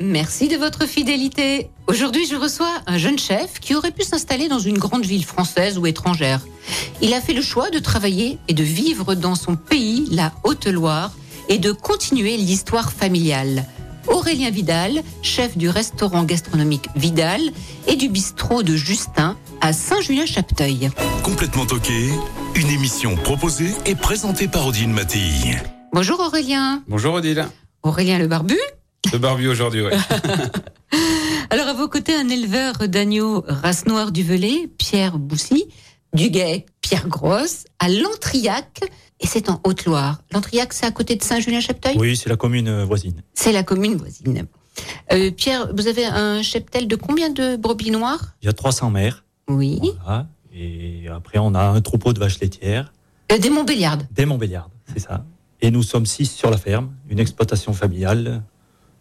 merci de votre fidélité. Aujourd'hui, je reçois un jeune chef qui aurait pu s'installer dans une grande ville française ou étrangère. Il a fait le choix de travailler et de vivre dans son pays, la Haute-Loire, et de continuer l'histoire familiale. Aurélien Vidal, chef du restaurant gastronomique Vidal et du bistrot de Justin à Saint-Julien-Chapteuil. Complètement toqué, une émission proposée et présentée par Odile Mattei. Bonjour Aurélien. Bonjour Odile. Aurélien le barbu. Le barbu aujourd'hui, ouais. Alors, à vos côtés, un éleveur d'agneaux race noire du Velay, Pierre Boussy, du Guet, Pierre Grosse, à Lantriac, et c'est en Haute-Loire. Lantriac, c'est à côté de Saint-Julien-Chapteuil Oui, c'est la commune euh, voisine. C'est la commune voisine. Euh, Pierre, vous avez un cheptel de combien de brebis noires? Il y a 300 mères. Oui. Voilà. Et après, on a un troupeau de vaches laitières, Euh, des Montbéliardes. des Montbéliardes, c'est ça. Et nous sommes six sur la ferme, une exploitation familiale,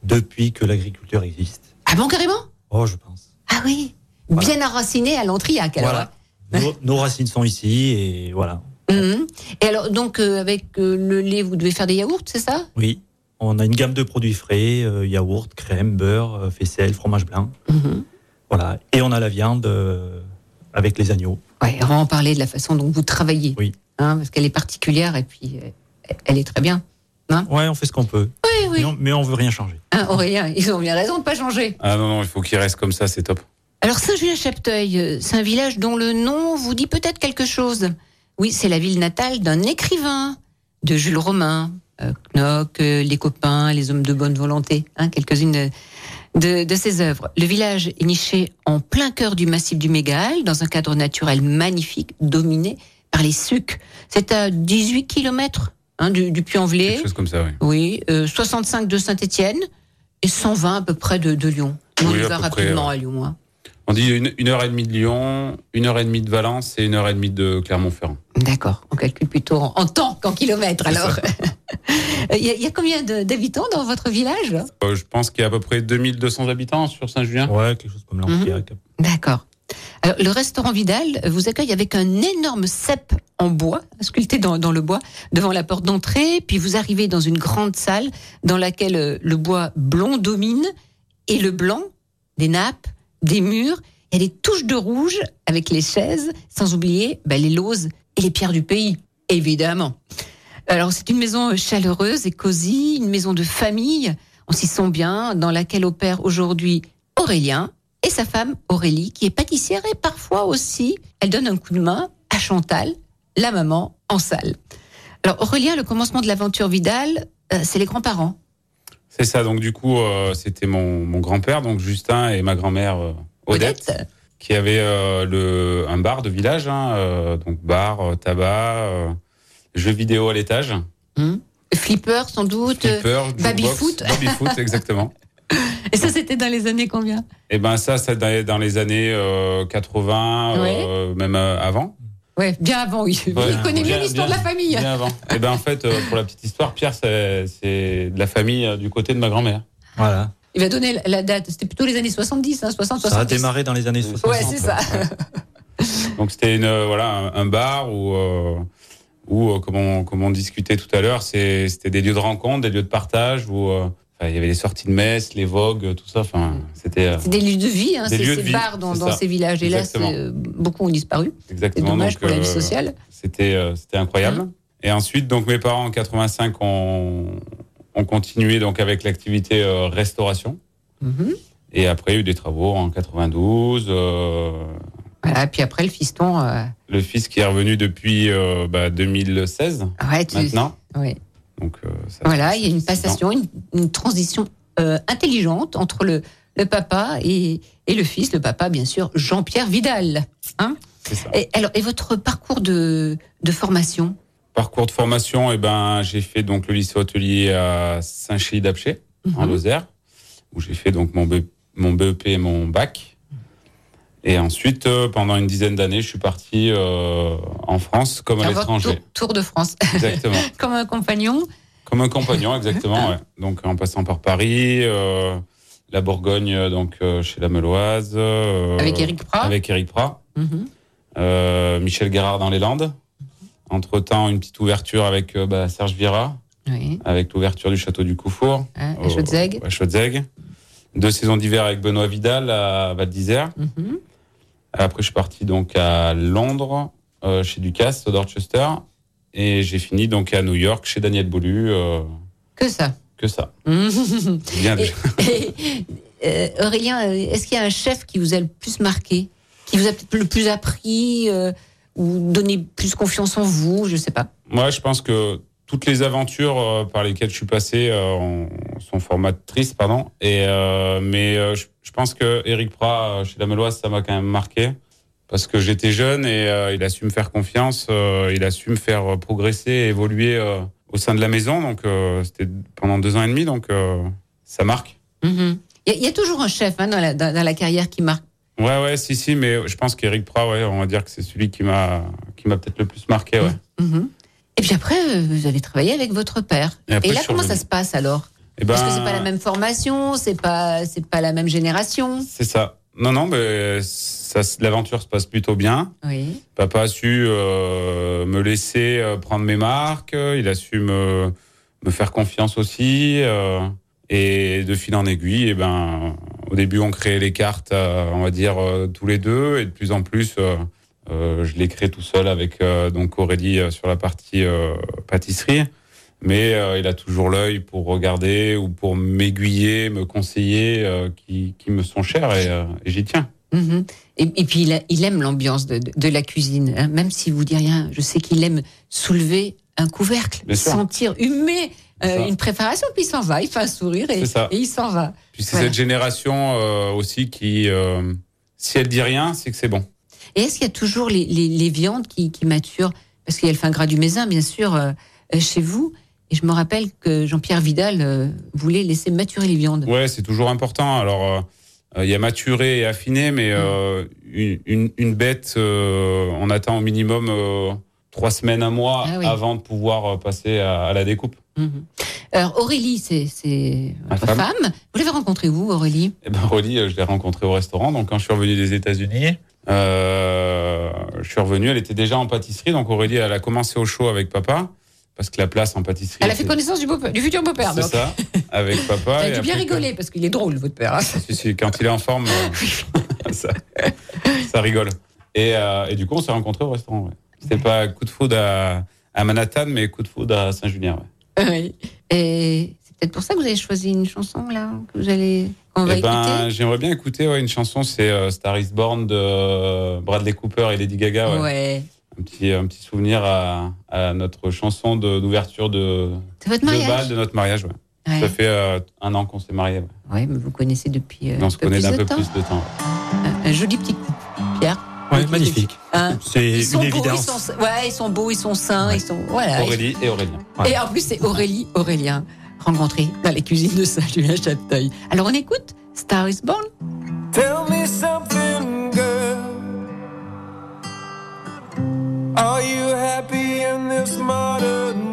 depuis que l'agriculture existe. Ah bon, carrément? Oh, je pense. Ah oui. Voilà. Bien enraciné à Lantriac, alors. Voilà. Nos, nos racines sont ici et voilà. Mhm. Et alors, donc, euh, avec euh, le lait, vous devez faire des yaourts, c'est ça? Oui. On a une gamme de produits frais, euh, yaourt, crème, beurre, euh, faisselle, fromage blanc. Mhm. Voilà. Et on a la viande avec les agneaux. Ouais, on va en parler de la façon dont vous travaillez. Oui. Hein, parce qu'elle est particulière et puis elle est très bien. Ouais, on fait ce qu'on peut. Oui. Mais, on, mais on veut rien changer. Aurélien, ils ont bien raison de pas changer. Ah non, non, il faut qu'il reste comme ça, c'est top. Alors Saint-Julien-Chapteuil, euh, c'est un village dont le nom vous dit peut-être quelque chose. Oui, c'est la ville natale d'un écrivain, de Jules Romain, euh, Knock, euh, les copains, les hommes de bonne volonté, hein, quelques-unes de, de ses œuvres. Le village est niché en plein cœur du massif du Mégal, dans un cadre naturel magnifique, dominé par les sucs. C'est à 18 kilomètres hein, du, du Puy-en-Velay. Quelque chose comme ça, oui. Oui, euh, 65 de Saint-Étienne et 120 à peu près de, de Lyon. On Oui, y va près, rapidement à Lyon. hein. On dit une, une heure et demie de Lyon, une heure et demie de Valence et une heure et demie de Clermont-Ferrand. D'accord, on calcule plutôt en, en temps qu'en kilomètres alors. Il y, a- il y a combien de- d'habitants dans votre village? Euh, je pense qu'il y a à peu près 2200 habitants sur Saint-Julien. Ouais, quelque chose comme Mhm. l'Antriac. D'accord. Alors, le restaurant Vidal vous accueille avec un énorme cep en bois, sculpté dans, le bois, devant la porte d'entrée. Puis vous arrivez dans une grande salle dans laquelle euh, le bois blond domine et le blanc, des nappes, des murs. Il y a des touches de rouge avec les chaises, sans oublier ben, les lauses et les pierres du pays, évidemment. Alors c'est une maison chaleureuse et cosy, une maison de famille. On s'y sent bien, dans laquelle opère aujourd'hui Aurélien et sa femme Aurélie, qui est pâtissière et parfois aussi, elle donne un coup de main à Chantal, la maman, en salle. Alors Aurélien, le commencement de l'aventure Vidal, euh, c'est les grands-parents. C'est ça, donc du coup, euh, c'était mon, mon grand-père, donc Justin, et ma grand-mère euh, Odette, qui avait le, un bar de village, hein, donc bar, tabac, jeux vidéo à l'étage, Hum. Flipper sans doute. flipper, baby-foot. baby-foot, exactement. Et ça, c'était dans les années combien? Et ben ça, c'est dans les années euh, 80, euh, même euh, avant. Ouais, bien avant, oui. Ouais, Il connaît bien bien- l'histoire de la famille. Bien avant. Et ben en fait, euh, pour la petite histoire, Pierre, c'est de la famille euh, du côté de ma grand-mère. Voilà. Il va donner la- date. C'était plutôt les années 70, hein, 60, 70. Ça a démarré dans les années 60. Ouais, c'est ça. Donc c'était une euh, voilà un, un bar où euh, où euh, comme on comme on discutait tout à l'heure, c'était des lieux de rencontre, des lieux de partage où euh, il y avait les sorties de messe, les vogues, tout ça. Enfin, c'était euh, des lieux de vie, hein, Des c'est ces vie, bars dans, ces villages. Et là, euh, beaucoup ont disparu. C'est exactement. dommage donc, pour la vie euh, sociale. C'était euh, c'était incroyable. Et ensuite, donc mes parents en 85 ont ont continué donc avec l'activité euh, restauration. Mhm. Et après, il y a eu des travaux en 92. euh, Voilà, puis après, le fiston. euh, le fils qui est revenu depuis euh, bah, 2016 ouais, tu- maintenant. Donc euh, ça- Voilà, il y a une passation, une, une transition euh, intelligente entre le, le papa et, et le fils. Le papa, bien sûr, Jean-Pierre Vidal. Hein c'est ça. et, alors, et votre parcours de, de formation? Parcours de formation, eh ben, j'ai fait donc le lycée hôtelier à Saint-Chély-d'Apcher, en Mhm. Lozère, où j'ai fait donc mon, B- mon BEP et mon bac. Et ensuite, euh, pendant une dizaine d'années, je suis parti euh, en France comme à l'étranger. Tour, tour de France. Exactement. Comme un compagnon. Comme un compagnon, exactement. ouais. Donc en passant par Paris, euh, la Bourgogne, donc euh, chez la Meloise. Avec Éric Prat. Avec Éric Prat. Mhm. Michel Guérard dans les Landes. Entre temps, une petite ouverture avec bah, Serge Vira, Oui. avec l'ouverture du château du Coufour. Au- à Chaudzeg. Deux saisons d'hiver avec Benoît Vidal à Val d'Isère. Mhm. Après, je suis parti donc à Londres, euh, chez Ducasse, au Dorchester. Et j'ai fini donc à New York, chez Daniel Boulu. euh, Que ça. que ça. Bien Et- et, euh, Aurélien, est-ce qu'il y a un chef qui vous a le plus marqué, qui vous a peut-être le plus appris ou donné plus confiance en vous Je sais pas. Moi, je pense que toutes les aventures euh, par lesquelles je suis passé euh, en- sont formatrices, pardon. Et euh, mais je, je pense que Eric Prat chez la Meloise, ça m'a quand même marqué parce que j'étais jeune et il a su me faire confiance, il a su me faire progresser, et évoluer au sein de la maison. Donc c'était pendant deux ans et demi, donc ça marque. Mhm. Il y, a- toujours un chef hein, dans, la, dans, dans la carrière qui marque. Ouais, ouais, si, si, mais je pense qu'Eric Prat, ouais, on va dire que c'est celui qui m'a qui m'a peut-être le plus marqué, ouais. Mhm. Et puis après, euh, vous avez travaillé avec votre père. Et après, là, comment ça se passe alors? Et ben, Parce que c'est pas la même formation, c'est pas c'est pas la même génération? C'est ça. Non, non, mais l'aventure se passe plutôt bien. Oui. Papa a su euh, me laisser euh, prendre mes marques. Il a su me, me faire confiance aussi. euh, et de fil en aiguille, et ben, au début, on créait les cartes, euh, on va dire, tous les deux. Et de plus en plus, je les crée tout seul avec euh, donc Aurélie euh, sur la partie euh, pâtisserie. Mais euh, il a toujours l'œil pour regarder ou pour m'aiguiller, me conseiller, euh, qui, qui me sont chers et, euh, et j'y tiens. Mhm. Et, et puis il, a- il aime l'ambiance de, de- de la cuisine, hein. même si vous dit rien. Je sais qu'il aime soulever un couvercle, sentir, humer euh, une préparation, puis il s'en va, il fait un sourire et, il s'en va. Puis c'est Voilà. cette génération euh, aussi qui, euh, si elle dit rien, c'est que c'est bon. Et est-ce qu'il y a toujours les, les- les viandes qui, qui maturent? Parce qu'il y a le fin gras du Mézin, bien sûr, euh, euh, chez vous. Et je me rappelle que Jean-Pierre Vidal euh, voulait laisser maturer les viandes. Ouais, c'est toujours important. Alors, il y a maturé et affiné, mais euh, une, une, une bête, on attend au minimum trois semaines, un mois Ah oui. avant de pouvoir euh, passer à, à la découpe. Mhm. Alors Aurélie, c'est votre femme. femme. Vous l'avez rencontrée où, Aurélie? Et ben, Rolly, euh, je l'ai rencontrée au restaurant. Donc, quand je suis revenu des États-Unis, euh, je suis revenu. Elle était déjà en pâtisserie. Donc, Aurélie, elle a commencé au show avec papa. Parce que la place en pâtisserie. Elle a fait connaissance du, beau- du futur beau-père. C'est ça, avec papa. Elle a dû bien rigoler parce qu'il est drôle, votre père. hein. Si, si, quand il est en forme, ça, ça rigole. Et, euh, et du coup, on s'est rencontrés au restaurant. Ouais. C'était pas coup de foudre à, à Manhattan, mais coup de foudre à Saint-Julien. Ouais. Oui. Et c'est peut-être pour ça que vous avez choisi une chanson là que vous allez qu'on va Eh ben, j'aimerais bien écouter ouais, une chanson, c'est euh, Star is Born de euh, Bradley Cooper et Lady Gaga. Ouais. Ouais. Un, petit, un petit souvenir à, à notre chanson de- d'ouverture de, C'est votre de mariage. bal de notre mariage. Ouais. Ça fait euh, un an qu'on s'est mariés. Ouais, mais vous connaissez depuis. euh, on se connaît d'un de peu plus de temps. Un, un joli petit coup. Pierre. Ouais, magnifique. Hein C'est ils sont une beaux, évidence. Ils sont, ouais, ils sont beaux, ils sont sains, ils sont voilà. Aurélie et Aurélien. Et en plus c'est Aurélie, Aurélien rencontrés dans les cuisines de Saint-Julien Chapteuil. Alors on écoute Star is Born. Tell me something, girl. Are you happy in this modern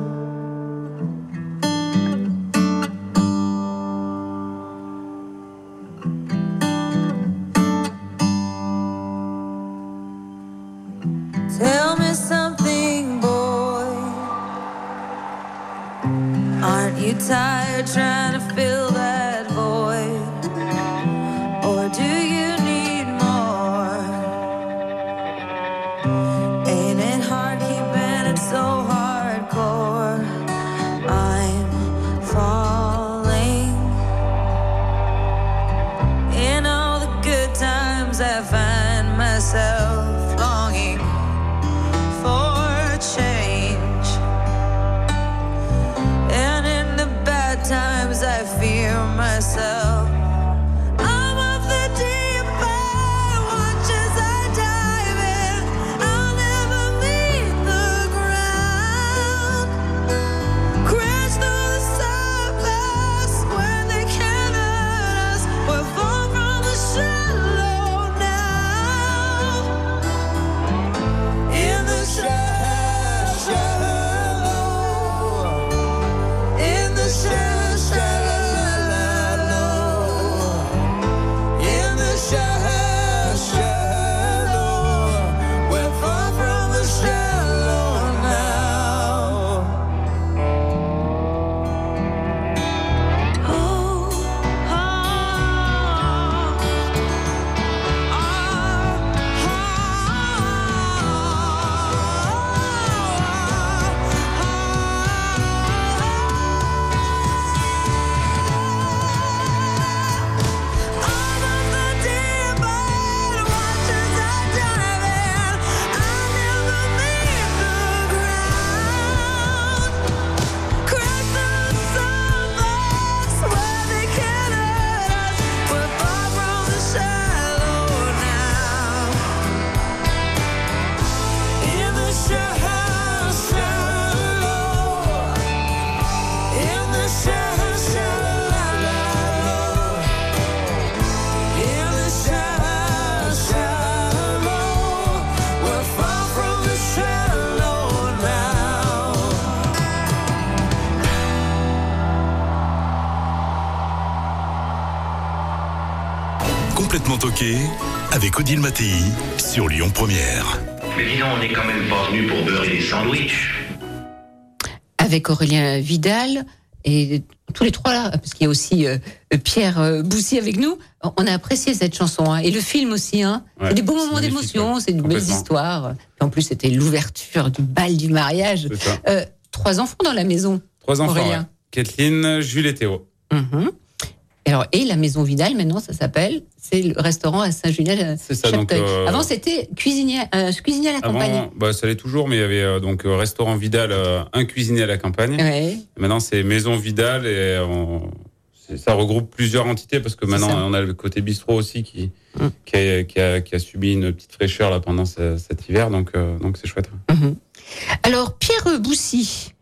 Tell me something, boy. Aren't you tired trying Odile Mattei sur Lyon Première. Mais dis donc, on n'est quand même pas venu pour beurrer des sandwichs. avec Aurélien Vidal et tous les trois là, parce qu'il y a aussi euh, Pierre euh, Boussy avec nous. On a apprécié cette chanson hein, et le film aussi. Hein. Ouais, c'est des beaux moments d'émotion, c'est de belles histoires. Et en plus, c'était l'ouverture du bal du mariage. Euh, trois enfants dans la maison. Trois enfants. Aurélien. ouais. Kathleen, Jules et Théo. Mhm. Et Alors, et la maison Vidal, maintenant, ça s'appelle, c'est le restaurant à Saint-Julien. C'est ça, donc, euh, Avant, c'était cuisinier, euh, cuisinier à la campagne. Avant, bah, ça l'est toujours, mais il y avait euh, donc euh, restaurant Vidal, euh, un cuisinier à la campagne. Ouais. Maintenant, c'est Maison Vidal et on- c'est- ça regroupe plusieurs entités parce que maintenant, on a le côté bistrot aussi qui, Mm. qui, a, qui a- qui a subi une petite fraîcheur là, pendant ce- cet hiver, donc euh, donc c'est chouette. Mhm. Alors, Pierre Boussy,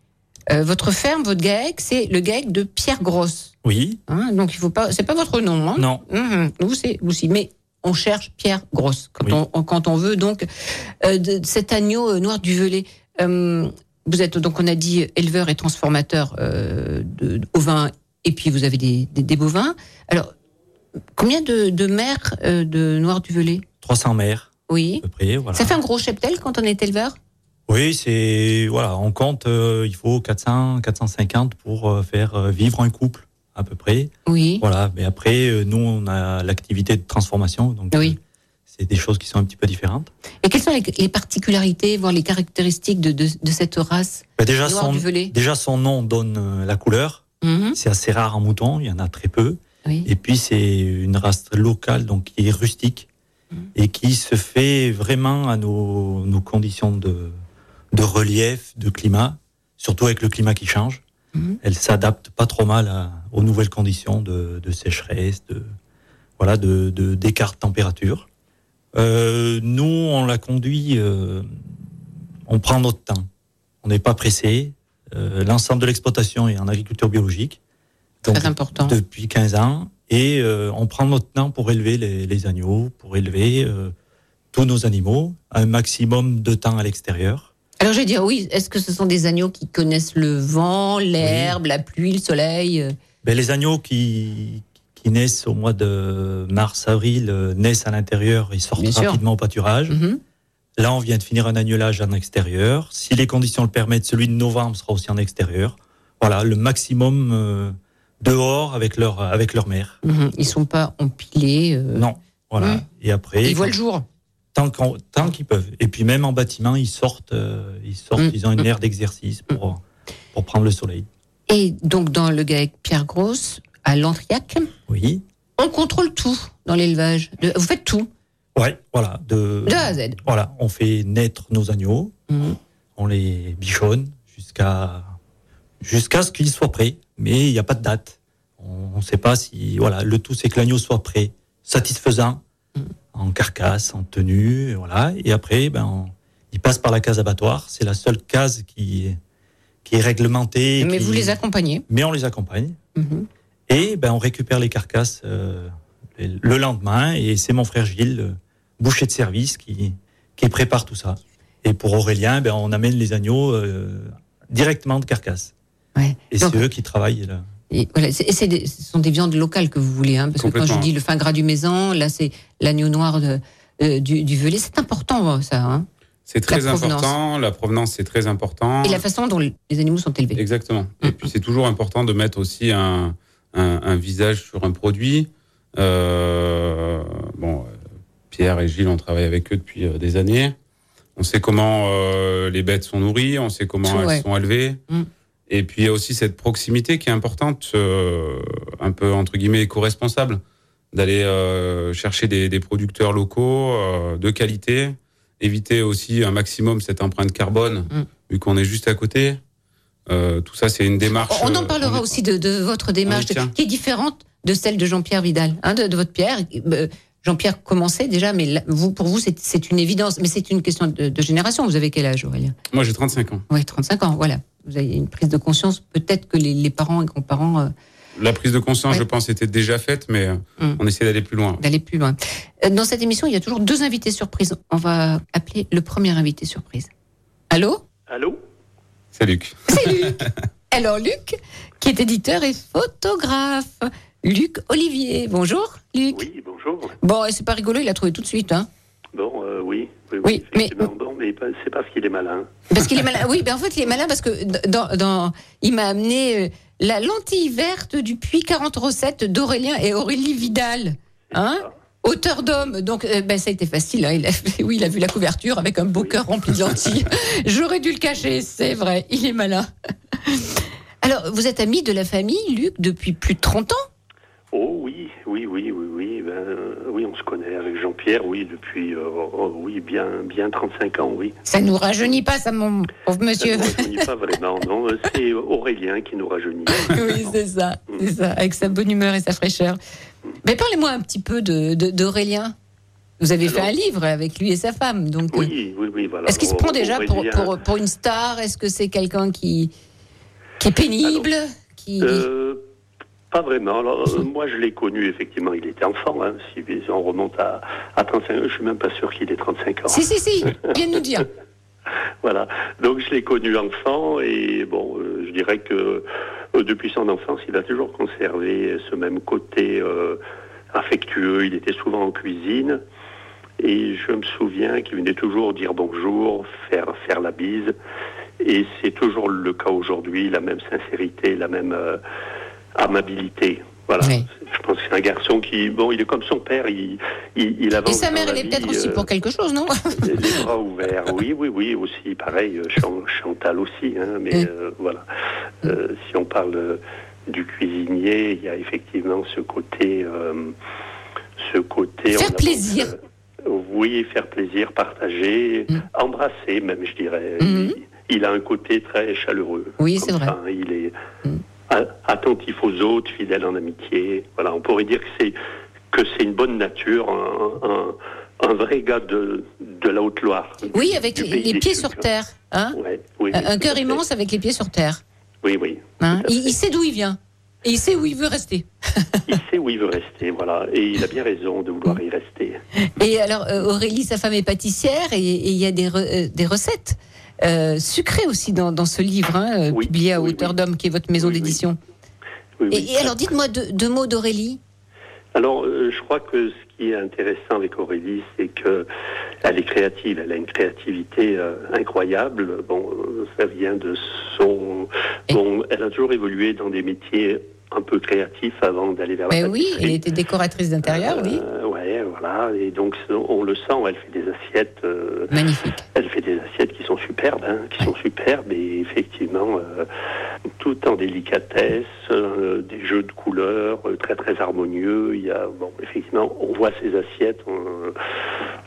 euh, votre ferme, votre GAEC, c'est le GAEC de Pierre Grosse. Oui, Hein, donc, il faut pas, c'est pas votre nom, hein non. Mhm. Vous, c'est Boussy. Mais on cherche Pierre Grosse quand, Oui. on, quand on veut donc euh, de, cet agneau euh, noir du velay. Euh, vous êtes donc on a dit éleveur et transformateur euh, de, de ovins et puis vous avez des, des, des bovins. Alors combien de, de mères de noir du velay? 300 mères, Oui. à peu près. Voilà. Ça fait un gros cheptel quand on est éleveur? Oui, c'est voilà, on compte, il faut 400, 450 pour faire vivre un couple à peu près. Oui. Voilà, mais après, euh, nous, on a l'activité de transformation, donc Oui. euh, c'est des choses qui sont un petit peu différentes. Et quelles sont les, les particularités, voire les caractéristiques de, de, de cette race? Bah, déjà, son, déjà, nom donne euh, la couleur. Mhm. C'est assez rare en mouton, il y en a très peu. Oui. Et puis, c'est une race locale, donc qui est rustique Mhm. et qui se fait vraiment à nos, nos conditions de, de relief, de climat, surtout avec le climat qui change. Mhm. Elle s'adapte pas trop mal à- aux nouvelles conditions de, de sécheresse, de voilà, de d'écart de température. Euh, nous, on la conduit, euh, on prend notre temps. On n'est pas pressé. Euh, L'ensemble de l'exploitation est en agriculture biologique. Donc, Très important. depuis 15 ans. Et euh, on prend notre temps pour élever les, les agneaux, pour élever euh, tous nos animaux, un maximum de temps à l'extérieur. Alors je vais dire oui, est-ce que ce sont des agneaux qui connaissent le vent, l'herbe, la pluie, le soleil euh? Ben, les agneaux qui, qui naissent au mois de mars-avril euh, naissent à l'intérieur et sortent Bien sûr. rapidement au pâturage. Mhm. Là, on vient de finir un agnelage en extérieur. Si les conditions le permettent, celui de novembre sera aussi en extérieur. Voilà, le maximum euh, dehors avec leur, avec leur mère. Mhm. Ils sont pas empilés. euh, Non, voilà. Mhm. Et après, Ils voient le jour. Tant qu'ils peuvent. Et puis même en bâtiment, ils sortent, euh, ils sortent, Mm. ils ont une aire d'exercice pour, pour prendre le soleil. Et donc dans le GAEC Pierre Grosse, à Lantriac, Oui. on contrôle tout dans l'élevage. Vous faites tout. Ouais, voilà. De, De A à Z. Voilà, on fait naître nos agneaux, on les bichonne jusqu'à jusqu'à ce qu'ils soient prêts, mais il n'y a pas de date. On ne sait pas si voilà, le tout c'est que l'agneau soit prêt, satisfaisant En carcasse, en tenue, et voilà. Et après, ben, on- il passe par la case abattoir. C'est la seule case qui qui est réglementée. Mais qui- vous les accompagnez. mais on les accompagne. Mhm. Et ben, on récupère les carcasses euh, le lendemain. Et c'est mon frère Gilles, le boucher de service, qui, qui prépare tout ça. Et pour Aurélien, ben, on amène les agneaux euh, directement de carcasse. Ouais. Et c'est eux qui travaillent là. Et voilà, c'est- et c'est des- ce sont des viandes locales que vous voulez, hein, parce que quand je dis le fin gras du maison, là c'est l'agneau noir de, euh, du, du Velay, c'est important ça. Hein. C'est très La important. La provenance, c'est très important. Et la façon dont les animaux sont élevés. Exactement. Et puis c'est toujours important de mettre aussi un, un, un visage sur un produit. Euh, bon, euh, Pierre et Gilles, on travaille avec eux depuis des années. On sait comment euh, les bêtes sont nourries, on sait comment elles sont élevées. Mm. Et puis il y a aussi cette proximité qui est importante, euh, un peu entre guillemets éco-responsable, d'aller euh, chercher des, des producteurs locaux euh, de qualité, éviter aussi un maximum cette empreinte carbone, Mm. vu qu'on est juste à côté. Tout ça, c'est une démarche. On en parlera est- aussi de, de votre démarche, tient. qui est différente de celle de Jean-Pierre Vidal, hein, de, de votre Pierre. Jean-Pierre commençait déjà, mais là, vous, pour vous, c'est c'est une évidence. Mais c'est une question de, de génération. Vous avez quel âge, Aurélien? Moi, j'ai 35 ans. Oui, 35 ans, voilà. Vous avez une prise de conscience, peut-être que les, les parents et grands-parents euh, La prise de conscience, Ouais. je pense, était déjà faite, mais euh, Mm. on essaie d'aller plus loin. d'aller plus loin. Euh, Dans cette émission, il y a toujours deux invités surprises. On va appeler le premier invité surprise. Allô? Allô? C'est Luc. C'est Luc. Alors Luc, qui est éditeur et photographe. Luc Olivier. Bonjour Luc. Oui, bonjour. Bon, et c'est pas rigolo, il a trouvé tout de suite. Hein. Bon, euh, oui, oui, Oui, oui, mais-. Bon, mais c'est parce qu'il est malin. Parce qu'il est malin. Oui, ben en fait, il est malin parce que dans, dans- il m'a amené euh, la lentille verte du puits 40 recettes d'Aurélien et Aurélie Vidal. Hein. Auteur d'homme, donc euh, ben, ça a été facile. Hein. Il a, oui, il a vu la couverture avec un beau cœur rempli de lentilles. J'aurais dû le cacher, c'est vrai. Il est malin. Alors, vous êtes ami de la famille, Luc, depuis plus de 30 ans? Oh oui, oui, oui, oui, oui. Ben, euh, oui, on se Jean-Pierre, oui, depuis, euh, oh, oui, bien, bien 35 ans, oui. Ça nous rajeunit pas, ça, mon pauvre monsieur. Ça ne rajeunit pas vraiment, non. euh, C'est Aurélien qui nous rajeunit. oui, c'est ça, c'est ça, avec sa bonne humeur et sa fraîcheur. Mais parlez-moi un petit peu de de- d'Aurélien. Vous avez fait un livre avec lui et sa femme, donc. euh, Oui, oui, oui, voilà. Est-ce qu'il se prend déjà pour, pour, pour une star? Est-ce que c'est quelqu'un qui, qui est pénible qui... Euh, pas vraiment. Alors, euh, moi, je l'ai connu, effectivement, il était enfant. Hein, si on remonte à, à 35 ans, je suis même pas sûr qu'il ait 35 ans. Si, si, si, viens nous dire. Voilà. Donc je l'ai connu enfant et bon, euh, je dirais que euh, depuis son enfance, il a toujours conservé ce même côté euh, affectueux. Il était souvent en cuisine et je me souviens qu'il venait toujours dire bonjour, faire faire la bise. Et c'est toujours le cas aujourd'hui, la même sincérité, la même euh, amabilité. Voilà. Oui. Je pense que c'est un garçon qui, bon, il est comme son père, il, il, il avance. Et sa mère, elle est peut-être aussi euh, pour quelque chose, non les bras ouverts, oui, oui, oui, aussi, pareil, euh, Chan- Chantal aussi, hein, mais Mm. euh, voilà. Euh, si on parle euh, du cuisinier, il y a effectivement ce côté, euh, ce côté. Faire plaisir. euh, oui, faire plaisir, partager, Mm. embrasser même, je dirais. Mhm. Il, il a un côté très chaleureux. Oui, c'est vrai. ça, il est Mm. Attentif aux autres, fidèle en amitié. Voilà, on pourrait dire que c'est que c'est une bonne nature, un, un- un vrai gars de, de la Haute-Loire. Oui, avec les, pieds sur terre. Hein Ouais, oui, un cœur immense avec les pieds sur terre. Oui, oui. Hein il, sait d'où il vient. Et il sait où il veut rester. Il sait où il veut rester, voilà. Et il a bien raison de vouloir y rester. Et alors, euh, Aurélie, sa femme est pâtissière et et il y a des, re- euh, des recettes euh, sucrées aussi dans, dans ce livre, hein, euh, Oui, publié à oui, hauteur oui. d'homme, qui est votre maison Oui, oui. d'édition. Oui, Et, oui. et alors, dites-moi deux, deux mots d'Aurélie. Alors, euh, je crois que ce qui est intéressant avec Aurélie, c'est que elle est créative. Elle a une créativité euh, incroyable. Bon, ça vient de son. Bon, elle a toujours évolué dans des métiers un peu créatifs avant d'aller vers la Ben oui, elle était décoratrice d'intérieur, oui. Euh, ouais, voilà. Et donc, on le sent. Elle fait des assiettes. euh, Magnifique. Elle fait des assiettes qui sont superbes, hein, qui sont superbes et effectivement, euh, tout en délicatesse, euh, des jeux de couleurs très très harmonieux. Il y a, bon, effectivement, on voit ces assiettes, on,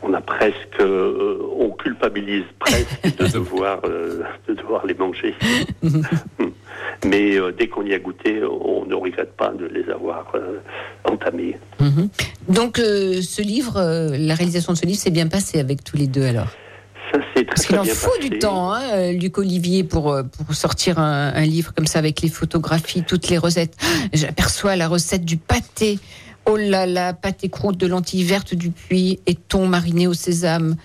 on a presque, on culpabilise presque de devoir, de devoir les manger. Mais euh, dès qu'on y a goûté, on ne regrette pas de les avoir euh, entamés. Mhm. Donc, euh, ce livre, la réalisation de ce livre s'est bien passée avec tous les deux alors? Ça c'est très, Parce qu'il en faut passé. du temps, hein, Luc Olivier, pour, pour sortir un, un livre comme ça avec les photographies, toutes les recettes. J'aperçois la recette du pâté. Oh là là, pâté croûte de lentilles vertes du puits et thon mariné au sésame.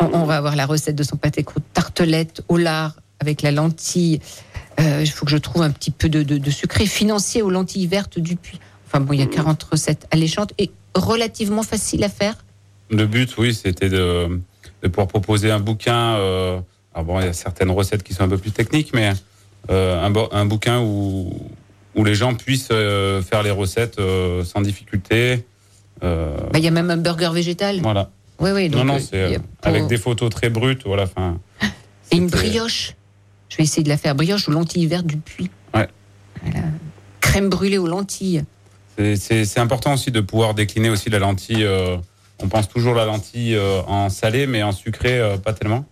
On, on va avoir la recette de son pâté croûte tartelette au lard avec la lentille. Euh, Il faut que je trouve un petit peu de, de, de sucré financier aux lentilles vertes du puits. Enfin bon, il y a 40 recettes alléchantes et relativement faciles à faire. Le but, oui, c'était de, de pouvoir proposer un bouquin. euh, alors bon, il y a certaines recettes qui sont un peu plus techniques, mais euh, un, bo- un bouquin où, où les gens puissent euh, faire les recettes sans difficulté. Bah, Il y a même un burger végétal. voilà. Oui, oui. Non, donc, non, euh, c'est pour- avec des photos très brutes. Voilà, enfin. Et une brioche. Je vais essayer de la faire. Brioche aux lentilles vertes du puits. Ouais. Voilà. Crème brûlée aux lentilles. C'est- important aussi de pouvoir décliner aussi la lentille. euh, on pense toujours la lentille euh, en salé, mais en sucré, euh, pas tellement.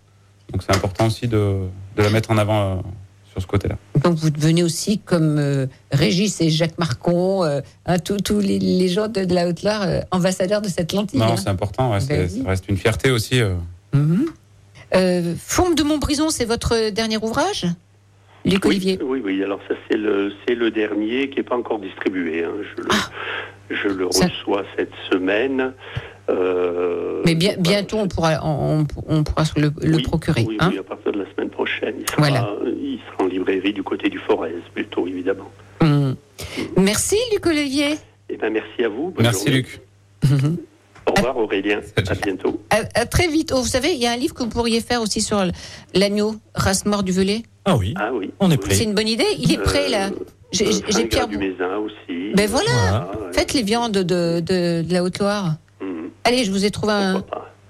Donc c'est important aussi de, de la mettre en avant sur ce côté-là. Donc vous devenez aussi comme Régis et Jacques Marcon, hein, tous les, les gens de, de la Haute-Loire, ambassadeurs de cette lentille. Non, hein. c'est important. ouais, Vas-y. ça reste une fierté aussi. euh. Mhm. Euh, Fourme de Montbrison, c'est votre dernier ouvrage? Luc Oui, Olivier oui, oui. Alors ça c'est le c'est le dernier qui n'est pas encore distribué. hein. Je le, je le Ah. Ça- reçois cette semaine. Euh, Mais bien, bientôt, on pourra, on, on pourra se le, le Oui, procurer. Oui, hein oui, à partir de la semaine prochaine, il sera, Voilà. il sera en librairie du côté du Forez, plutôt évidemment. Mhm. Merci Luc Olivier. Eh ben merci à vous. bonne Merci journée. Luc. Au revoir Aurélien. À bientôt. À, à très vite. Oh, vous savez, il y a un livre que vous pourriez faire aussi sur l'agneau, race mort du velay. Ah oui, Ah oui. on est prêt. C'est une bonne idée. Il est prêt là. J'ai euh, j'ai Pierre. du Mézin aussi. Ben voilà. Ah, ouais. Faites les viandes de, de, de la Haute-Loire. Mhm. Allez, je vous ai trouvé un,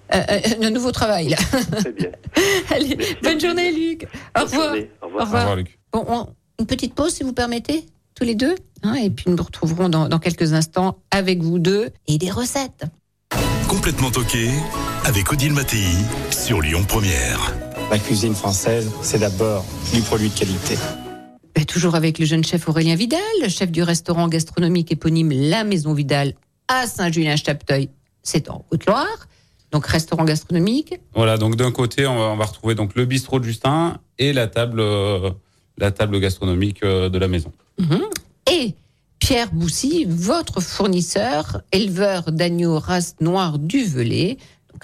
un- nouveau travail là. Très bien. Allez, Merci bonne journée Luc. Au Bonne revoir. journée. Au Au revoir. Au revoir. revoir Luc. Bon, on- une petite pause si vous permettez, tous les deux. hein, et puis nous nous retrouverons dans, dans quelques instants avec vous deux et des recettes. Complètement toqué avec Odile Mattei sur Lyon Première. La cuisine française, c'est d'abord du produit de qualité. Et toujours avec le jeune chef Aurélien Vidal, chef du restaurant gastronomique éponyme La Maison Vidal à Saint-Julien-Chapteuil. C'est en Haute-Loire. Donc restaurant gastronomique. Voilà, donc d'un côté, on va, on va retrouver donc le bistrot de Justin et la table, euh, la table gastronomique euh, de la maison. Mhm. Pierre Boussy, votre fournisseur, éleveur d'agneaux race noire du Velay,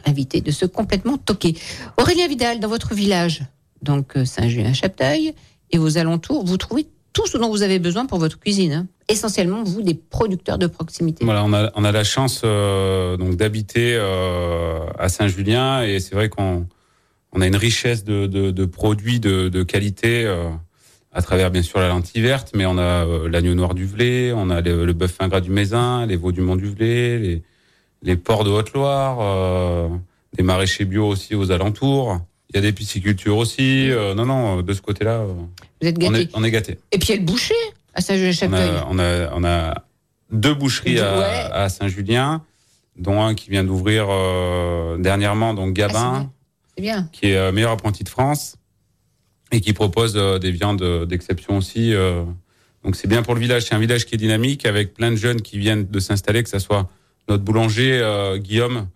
invité de ce complètement toqué. Aurélien Vidal, dans votre village, donc euh, Saint-Julien-Chapteuil, et aux alentours, vous trouvez tout ce dont vous avez besoin pour votre cuisine. hein. Essentiellement, vous, des producteurs de proximité. On a, la chance euh, donc d'habiter euh, à Saint-Julien et c'est vrai qu'on on a une richesse de, produits de, qualité à travers bien sûr la lentille verte, mais on a euh, l'agneau noir du Velay, on a le, le bœuf fin gras du Mézin, les veaux du Mont du Velay, les, les porcs de Haute-Loire, euh, des maraîchers bio aussi aux alentours. Il y a des piscicultures aussi. euh, non, non, de ce côté-là, euh, Vous êtes on est, on est gâtés. Et puis il y a le boucher à On a, on, a, on a deux boucheries à, Ouais. à Saint-Julien, dont un qui vient d'ouvrir euh, dernièrement, donc Ah, Gabin, bien. C'est bien. qui est euh, meilleur apprenti de France et qui propose euh, des viandes euh, d'exception aussi. euh. donc c'est bien pour le village. C'est un village qui est dynamique avec plein de jeunes qui viennent de s'installer, que ce soit notre boulanger Guillaume,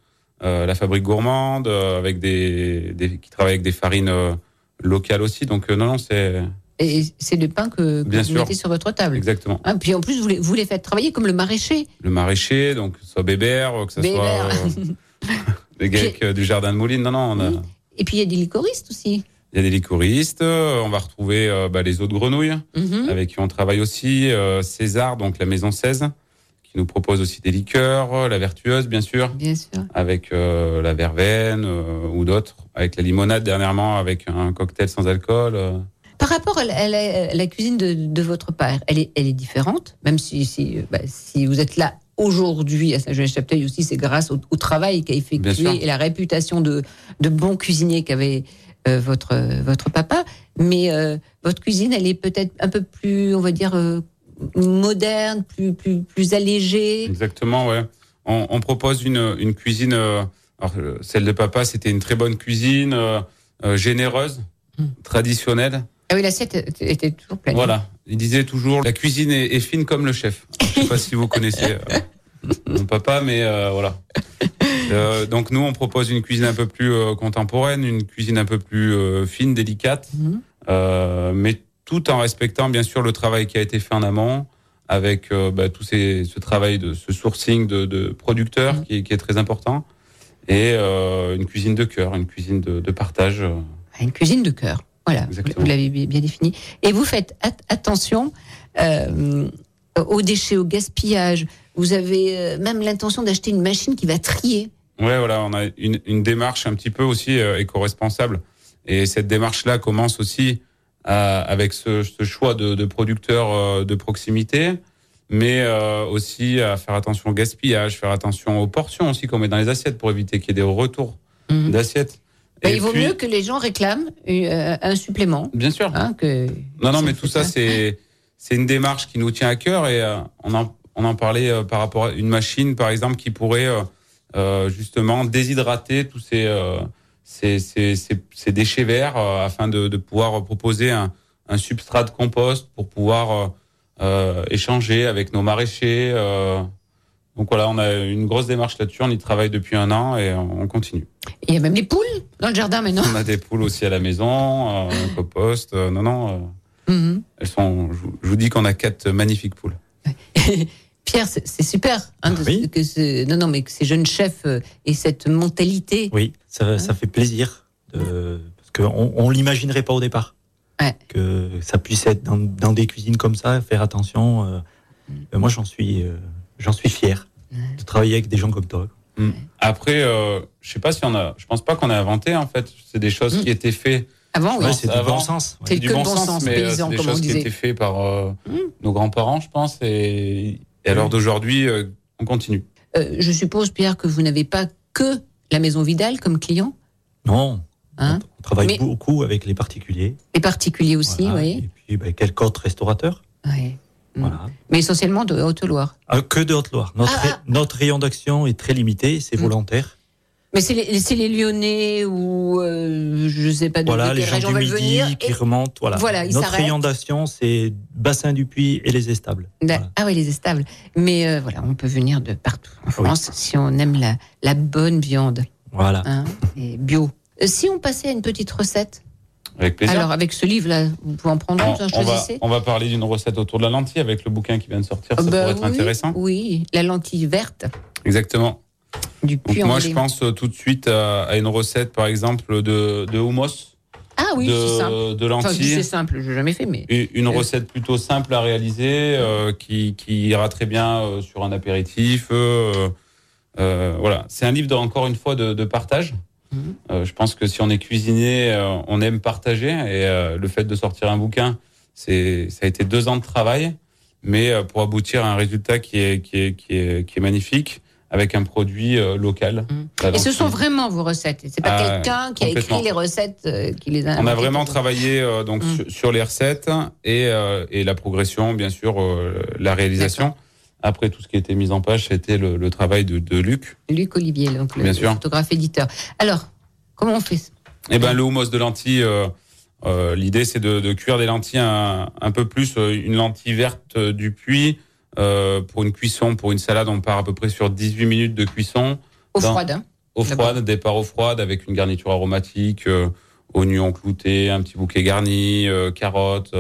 la fabrique gourmande, avec des, des- qui travaille avec des farines locales aussi. Donc non, non, c'est Et c'est le pain que, que Bien vous sûr. mettez sur votre table. exactement. Ah, puis en plus, vous les, vous les faites travailler comme le maraîcher. le maraîcher, donc que ce soit Bébert, que ce soit euh, les geeks du jardin de Moulines. Non, non, on a, Oui. Et puis il y a des licoristes aussi. Il y a des licoristes. euh, On va retrouver euh, bah, les eaux de grenouille Mhm. avec qui on travaille aussi. euh, César, donc la maison 16, qui nous propose aussi des liqueurs, la vertueuse bien sûr, Bien sûr. avec euh, la verveine ou d'autres, avec la limonade dernièrement, avec un cocktail sans alcool. Par rapport à la, à la- à la cuisine de, de votre père, elle est, elle est différente, même si, si, bah, si vous êtes là aujourd'hui à Saint-Jean-Chapteuil aussi, c'est grâce au, au travail qu'a effectué et la réputation de, de bon cuisinier qu'avait euh, votre, votre papa. mais euh, votre cuisine, elle est peut-être un peu plus, on va dire, euh, moderne, plus, plus, plus allégée. Exactement, ouais. On, on propose une, une cuisine. euh, alors, euh, celle de papa, c'était une très bonne cuisine, euh, euh, généreuse, traditionnelle. Ah oui, l'assiette était- toujours pleine. Voilà. Il disait toujours la cuisine est, est fine comme le chef. Je sais pas si vous connaissez euh, mon papa, mais euh, voilà. Euh, donc nous, on propose une cuisine un peu plus euh, contemporaine, une cuisine un peu plus euh, fine, délicate, Mhm. mais tout en respectant bien sûr le travail qui a été fait en amont, avec bah, tout ces, ce travail de ce sourcing de, de producteurs qui, est- qui est très important, et une cuisine de cœur, une cuisine de, de partage. euh. Une cuisine de cœur. Voilà, vous- Exactement. vous l'avez bien bien défini. Et vous faites at- attention euh, aux déchets, au gaspillage. Vous avez euh, même l'intention d'acheter une machine qui va trier. Ouais, voilà, on a une, une démarche un petit peu aussi euh, éco-responsable. Et cette démarche-là commence aussi à- avec ce, ce choix de, de producteurs euh, de proximité, mais euh, aussi à faire attention au gaspillage, faire attention aux portions aussi qu'on met dans les assiettes pour éviter qu'il y ait des retours Mhm. d'assiettes. Ben, Et il vaut puis- mieux que les gens réclament euh, un supplément. Bien sûr. Hein, que... Non, non, mais tout ça, c'est c'est une démarche qui nous tient à cœur et euh, on en on en parlait euh, par rapport à une machine, par exemple, qui pourrait euh, justement déshydrater tous ces ces, ces, ces, ces déchets verts afin de, de pouvoir proposer un, un substrat de compost pour pouvoir échanger avec nos maraîchers. donc voilà, on a une grosse démarche là-dessus. On y travaille depuis un an et on on continue. Il y a même des poules dans le jardin maintenant. On a des poules aussi à la maison, euh, on composte. euh, non, non. euh. Elles sont. Je vous, je vous dis qu'on a quatre magnifiques poules. Pierre, c'est super hein, de- que ce- non, non, mais que ces jeunes chefs euh, aient cette mentalité. Oui, ça, ça fait plaisir. De, parce qu'on on l'imaginerait pas au départ. Ouais. Que ça puisse être dans, dans des cuisines comme ça, faire attention. euh, Mm. moi, j'en suis, euh, j'en suis fier de travailler avec des gens comme toi. Mm. Après, euh, je sais pas si on a. Je pense pas qu'on a inventé en fait. C'est des choses qui étaient faites. Avant, oui. Ouais, c'est du bon sens, ouais. C'est du que le bon sens, sens, mais euh, paysan, c'est des choses qui disait. étaient faites par euh, Mm. nos grands-parents, je pense, et, et à l'heure d'aujourd'hui, euh, on continue. Euh, je suppose, Pierre, que vous n'avez pas que la maison Vidal comme client? Non, Hein? On travaille Mais- beaucoup avec les particuliers. Les particuliers aussi, Voilà. oui. Et puis, ben, quelques autres restaurateurs. Ouais. Mm. Voilà. Mais essentiellement de Haute-Loire. Ah, que de Haute-Loire. Notre, Ah, ra- notre rayon d'action est très limité, c'est volontaire. Mais c'est les, Lyonnais ou euh, je sais pas de, Voilà, les quelle gens région du veulent Midi venir. qui Et- remontent. Voilà. Voilà, Notre d'action, c'est Bassin du Puy et les Estables. Da- Ah oui, les estables. Mais euh, voilà, on peut venir de partout en France si on aime la, la bonne viande Voilà. hein, et bio. Euh, si on passait à une petite recette, Avec plaisir. alors avec ce livre-là, vous pouvez en prendre on, on va, on va parler d'une recette autour de la lentille avec le bouquin qui vient de sortir. Ça Ah bah pourrait être oui, intéressant. Oui, la lentille verte Exactement. Du puits moi, je pense euh, tout de suite à, à une recette, par exemple, de, de hummus. Ah oui, de, c'est simple. de Enfin, lentilles. c'est simple, je n'ai jamais fait, mais Une Euh. recette plutôt simple à réaliser, euh, qui, qui ira très bien euh, sur un apéritif. euh, euh, voilà, c'est un livre de, encore une fois de, de partage. Mhm. Euh, je pense que si on est cuisinier, euh, on aime partager et euh, le fait de sortir un bouquin, c'est ça a été deux ans de travail, mais euh, pour aboutir à un résultat qui est qui est qui est, qui est magnifique avec un produit euh, local. La et ce sont vraiment vos recettes. C'est pas Ah, quelqu'un qui a écrit les recettes euh, qui les a. On a vraiment travaillé euh, donc Mm. sur, sur les recettes et, et la progression, bien sûr, la réalisation. Après tout ce qui a été mis en page, c'était le, le travail de, de Luc. Luc Olivier, donc le, Bien sûr. photographe éditeur. Alors, comment on fait Et ben le houmous de lentilles, euh, euh, l'idée c'est de, de cuire des lentilles un, un peu plus, une lentille verte du puits. Euh, pour une cuisson, pour une salade, on part à peu près sur 18 minutes de cuisson. Eau Dans- froide, hein D'abord. froide, départ eau froide avec une garniture aromatique, euh, oignons cloutés, un petit bouquet garni, euh, carottes.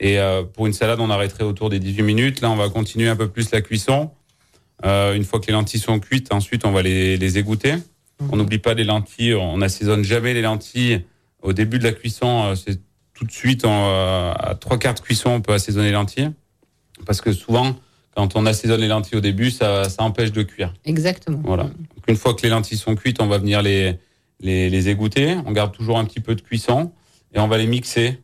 et pour une salade, on arrêterait autour des 18 minutes. Là, on va continuer un peu plus la cuisson. Une fois que les lentilles sont cuites, ensuite, on va les, les égoutter. On n'oublie pas les lentilles. On n'assaisonne jamais les lentilles au début de la cuisson. C'est tout de suite, à trois quarts de cuisson, on peut assaisonner les lentilles. Parce que souvent, quand on assaisonne les lentilles au début, ça, ça empêche de cuire. Exactement. Voilà. Donc, une fois que les lentilles sont cuites, on va venir les, les, les égoutter. On garde toujours un petit peu de cuisson et on va les mixer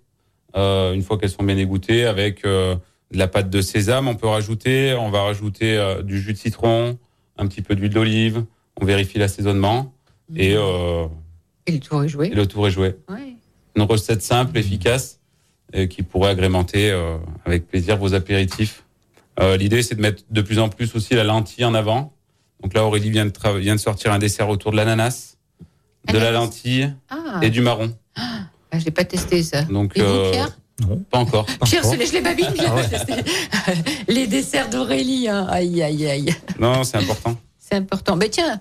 euh, une fois qu'elles sont bien égouttées avec euh, de la pâte de sésame. On peut rajouter, on va rajouter euh, du jus de citron, un petit peu d'huile d'olive. On vérifie l'assaisonnement et, euh, Et le tour est joué. et le tour est joué. Ouais. une recette simple, efficace, et qui pourrait agrémenter euh, avec plaisir vos apéritifs. Euh, L'idée, c'est de mettre de plus en plus aussi la lentille en avant. Donc là, Aurélie vient de, tra- vient de sortir un dessert autour de l'ananas, de la Ananas. lentille Ah, et du marron. ah, je l'ai pas testé ça. Donc, Et vous, euh, Pierre? Non. pas encore. Pierre, encore. se lèche les babines, je l'ai Ah pas ouais. Les desserts d'Aurélie, hein. aïe, aïe, aïe. Non, c'est important. C'est important. Mais tiens,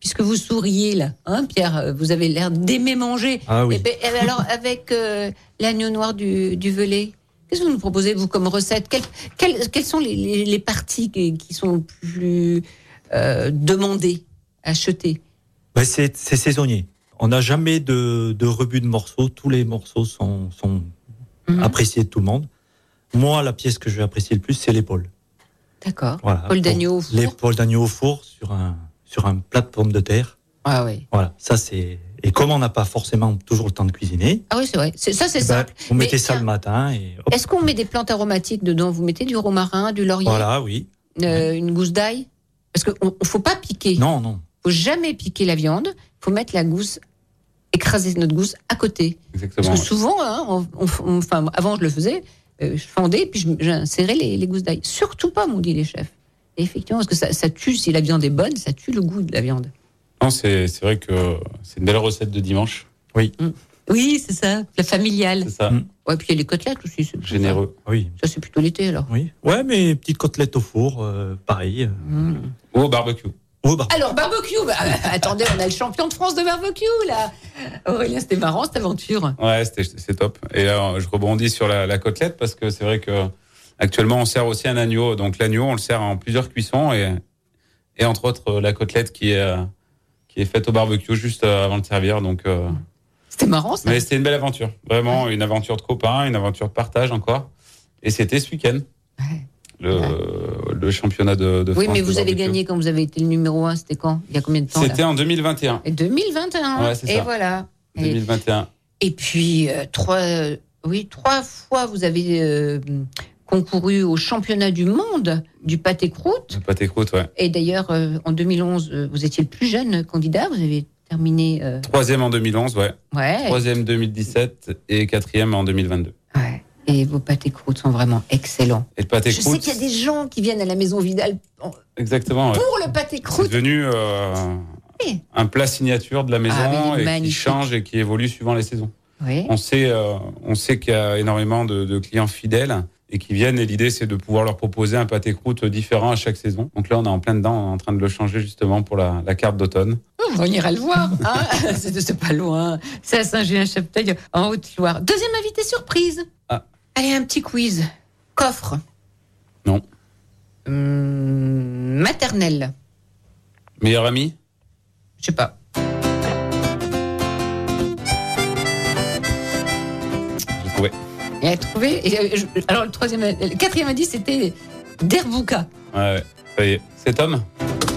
puisque vous souriez là, hein, Pierre, euh, vous avez l'air d'aimer manger. Ah oui. Eh ben, ben, alors, avec euh, l'agneau noir du, du Velay, qu'est-ce que vous nous proposez, vous, comme recette? Quelles, quelles, quelles sont les, les- les parties qui, qui sont plus euh, demandées, achetées? Ben, c'est c'est saisonnier. On n'a jamais de, de rebut de morceaux. Tous les morceaux sont, sont Mhm. appréciés de tout le monde. Moi, la pièce que je vais apprécier le plus, c'est l'épaule. D'accord. Voilà. Paul d'agneau au four. L'épaule d'agneau au four sur un, sur un plat de pommes de terre. Ah oui. Voilà, ça c'est. Et comme on n'a pas forcément toujours le temps de cuisiner, Ah oui, c'est vrai. C'est- Ça, c'est eh ben, simple. vous mettez Mais ça tiens, le matin et Est-ce qu'on met des plantes aromatiques dedans? Vous mettez du romarin, du laurier, voilà, oui. euh, une gousse d'ail? Parce qu'il ne faut pas piquer. Non, non. faut jamais piquer la viande. Il faut mettre la gousse, écraser notre gousse à côté. Parce Exactement. que souvent, hein, on- on- on- enfin, avant je le faisais, euh, je fendais puis je- j'insérais les, les gousses d'ail. Surtout pas, m'ont dit les chefs. Effectivement, parce que ça, ça tue, si la viande est bonne, ça tue le goût de la viande. Non, c'est c'est vrai que c'est une belle recette de dimanche. Oui, c'est ça, la familiale. C'est ça. Mm. Ouais, puis il y a les côtelettes aussi. c'est- Généreux. Oui. Ça, c'est plutôt l'été alors. Oui. Ouais, mais petites côtelettes au four, euh, pareil. euh, Mm. Ou au barbecue. Oh, bah, Alors, barbecue, bah, attendez, on a le champion de France de barbecue là. Aurélien, c'était marrant cette aventure. Ouais, c'était- c'est top. Et là, je rebondis sur la, la côtelette parce que c'est vrai que actuellement on sert aussi un agneau. Donc l'agneau, on le sert en plusieurs cuissons et, et entre autres euh, la côtelette qui est euh, qui est faite au barbecue juste euh, avant de servir. Donc, C'était marrant ça. mais c'était une belle aventure, vraiment une aventure de copains, une aventure de partage encore. Et c'était ce week-end. Ouais. Le, le championnat de, de Oui, France mais de vous avez gagné quand vous avez été le numéro un. C'était quand? Il y a combien de temps C'était en 2021. Et 2021. Ouais, c'est et ça. voilà. Et, 2021. et puis euh, trois, euh, oui, trois fois vous avez euh, concouru au championnat du monde du pâté croûte. Le pâté croûte, ouais. Et d'ailleurs, euh, en 2011, euh, vous étiez le plus jeune candidat. Vous avez terminé. euh, Troisième en 2011, ouais. ouais. Troisième 2017 et quatrième en 2022. ouais. Et vos pâtés croûtes sont vraiment excellents. Et le pâté Je sais qu'il y a des gens qui viennent à la maison Vidal en- exactement. ouais. pour le pâté C'est croûte. devenu euh, Oui. un plat signature de la maison Ah, mais il est et qui change et qui évolue suivant les saisons. Oui. On sait, euh, on sait qu'il y a énormément de, de clients fidèles et qui viennent. Et l'idée, c'est de pouvoir leur proposer un pâté croûte différent à chaque saison. Donc là, on est en plein dedans, on est en train de le changer justement pour la, la carte d'automne. On ira le voir. Hein c'est pas loin. C'est à Saint-Julien-Chapteuil, en Haute-Loire. Deuxième invité surprise. Ah. Allez, un petit quiz. Coffre. Non. Hum, maternelle. Meilleur ami Je sais pas. Il a trouvé. et, euh, je- alors, le troisième, le quatrième indice, c'était Derbouka. Ouais, ouais. Ça y est. C'est Tom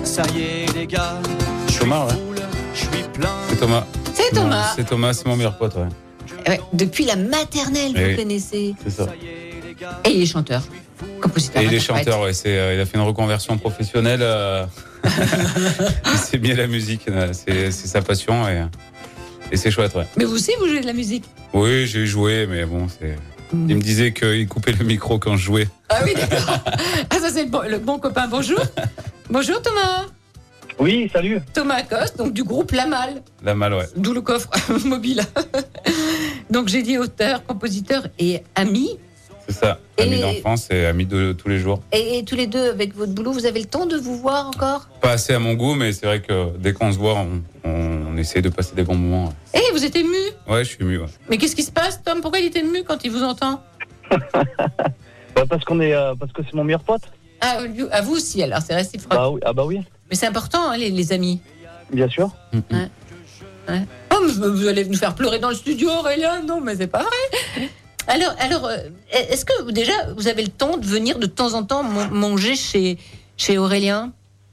Ça y est, les gars, Thomas, ouais. je suis plein. C'est Thomas. C'est Thomas. C'est Thomas, c'est mon meilleur pote, ouais. Ouais, depuis la maternelle, Oui. vous connaissez. C'est ça. Et il est chanteur, compositeur. Et il est chanteur, ouais. C'est, euh, il a fait une reconversion professionnelle. euh, il s'est mis à la musique. euh, C'est, c'est sa passion et, et c'est chouette, ouais. Mais vous aussi, vous jouez de la musique Oui, j'ai joué, mais bon, c'est. Il me disait qu'il coupait le micro quand je jouais. Ah oui, d'accord. ah, ça, c'est le bon, le bon copain. Bonjour. Bonjour, Thomas. Oui, salut. Thomas Acoste, donc du groupe La Malle, La malle, ouais. d'où le coffre mobile. donc j'ai dit auteur, compositeur et ami. C'est ça. Ami Et- d'enfance et ami de tous les jours. Et, et tous les deux, avec votre boulot, vous avez le temps de vous voir encore? Pas assez à mon goût, mais c'est vrai que dès qu'on se voit, on, on, on essaie de passer des bons moments. Eh, vous êtes ému Ouais, je suis ému, ouais. Mais qu'est-ce qui se passe, Tom? Pourquoi il est ému quand il vous entend? Bah, parce qu'on est, euh, parce que c'est mon meilleur pote. ah, lui- à vous aussi, alors c'est réciproque. Bah oui, ah bah oui, Mais c'est important, hein, les, les amis. bien sûr. Ouais. Oh, mais vous allez nous faire pleurer dans le studio, Aurélien? Non, mais c'est pas vrai. Alors, alors, euh, est-ce que déjà vous avez le temps de venir de temps en temps man- manger chez chez Aurélien?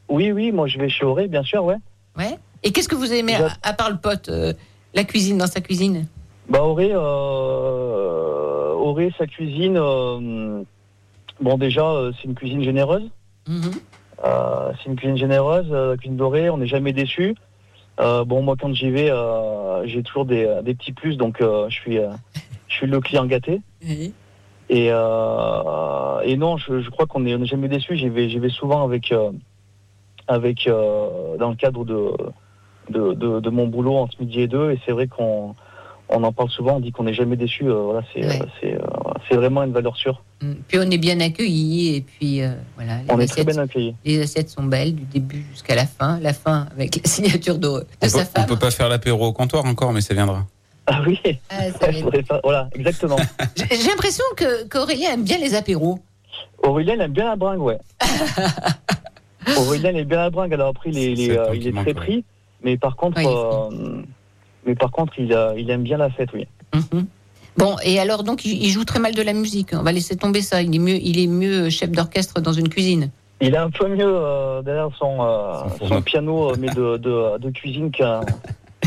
Oui, oui, moi je vais chez Auré, bien sûr, ouais. Ouais. Et qu'est-ce que vous aimez à, à part le pote, euh, la cuisine dans sa cuisine? Bah Auré, euh, Auré, sa cuisine, euh, bon déjà, c'est une cuisine généreuse. Mhm. C'est une cuisine généreuse, la cuisine dorée, on n'est jamais déçu. Bon, moi, quand j'y vais, j'ai toujours des, des petits plus, donc je suis, je suis le client gâté. Oui. Et, euh, et non, je, je crois qu'on n'est jamais déçu. J'y vais, souvent avec, euh, avec euh, dans le cadre de, de, de, de mon boulot entre midi et deux. Et c'est vrai qu'on on en parle souvent. On dit qu'on n'est jamais déçu. Euh, voilà, c'est Ouais. vraiment une valeur sûre. Mm. Puis on est bien accueillis et puis euh, voilà. Les On est très assiettes, bien accueillis. les assiettes sont belles du début jusqu'à la fin. La fin avec la signature de, de On sa peut, on femme. peut pas faire l'apéro au comptoir encore, mais ça viendra. Ah oui. Ah, Je pas- Voilà, exactement. J'ai l'impression que qu'Aurélien aime bien les apéros. Aurélien il aime bien la bringue, ouais. Aurélien il aime bien la bringue. Alors après, il est, il est, C'est le euh, il est très ouais. pris, mais par contre, euh, mais par contre, il, a- il aime bien la fête, oui. Mhm. Bon, et alors donc il, joue très mal de la musique. On va laisser tomber ça. Il est mieux, il est mieux chef d'orchestre dans une cuisine. Il est un peu mieux euh, derrière son, euh, Son son, fourneau. piano, mais de, de, de cuisine qu'un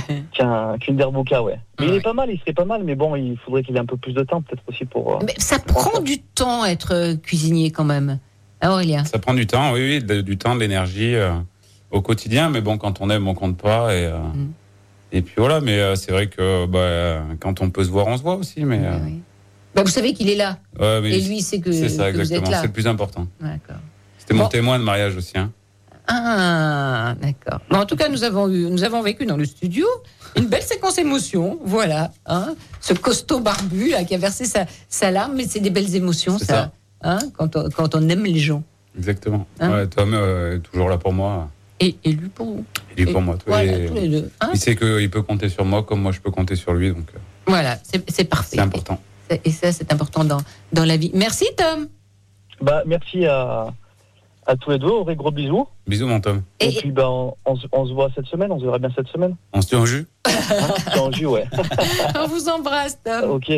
qu'un qu'une derboca, ouais. Mais il Ouais. est pas mal, il serait pas mal, mais bon, il faudrait qu'il ait un peu plus de temps, peut-être aussi pour. euh, Mais ça prend du temps être euh, cuisinier quand même. Aurélien. Ça prend du temps, oui, oui, de- du temps, de l'énergie euh, au quotidien, mais bon, quand on aime, on compte pas. Et, euh, Mm. et puis voilà, mais euh, c'est vrai que bah, quand on peut se voir, on se voit aussi. Mais, euh, Oui. Bah, vous savez qu'il est là. ouais, mais Et lui, c'est que, c'est ça, que exactement. C'est le plus important. D'accord. C'était mon témoin de mariage aussi. Hein. Ah, d'accord. Bon, en tout cas, nous avons eu, nous avons vécu dans le studio une belle séquence émotion. Voilà, hein. Ce costaud barbu là qui a versé sa, sa larme, mais c'est des belles émotions, ça. ça. Hein, quand, on, quand on aime les gens. Exactement. Hein ouais, Tom euh, est toujours là pour moi. Et, et lui pour vous. Et pour moi. tous Voilà, les- tous les deux. hein. Il sait qu'il peut compter sur moi comme moi je peux compter sur lui, donc euh, Voilà, c'est parfait. c'est important. Et, et ça, c'est important dans, dans la vie. Merci, Tom. Bah, merci à, à tous les deux, Auré, gros bisous. Bisous mon Tom. Et, Et- puis, ben, on, on se- on se voit cette semaine, on se verra bien cette semaine. On se tient au jus Hein, C'est en jus, ouais. On vous embrasse, Tom. Ok,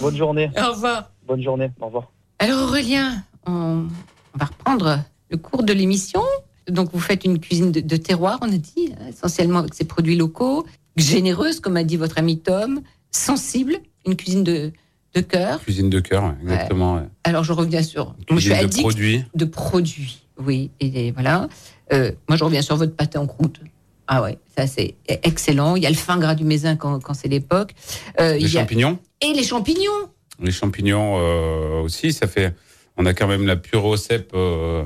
bonne journée. Au revoir. Bonne journée, au revoir. Alors Aurélien, on, on va reprendre le cours de l'émission. Donc vous faites une cuisine de, de terroir, on a dit, hein, essentiellement avec ces produits locaux, généreuse, comme a dit votre ami Tom, sensible, une cuisine de, de cœur. Cuisine de cœur, exactement. ouais. Alors je reviens sur... Moi, je suis Cuisine de produits. de produits, oui. Et, voilà. Euh, moi je reviens sur votre pâté en croûte. Ah ouais, ça c'est excellent. Il y a le fin gras du mézin quand, quand c'est l'époque. Euh, Les il y a- champignons Et les champignons. Les champignons euh, aussi, ça fait. On a quand même la pure au cèpe,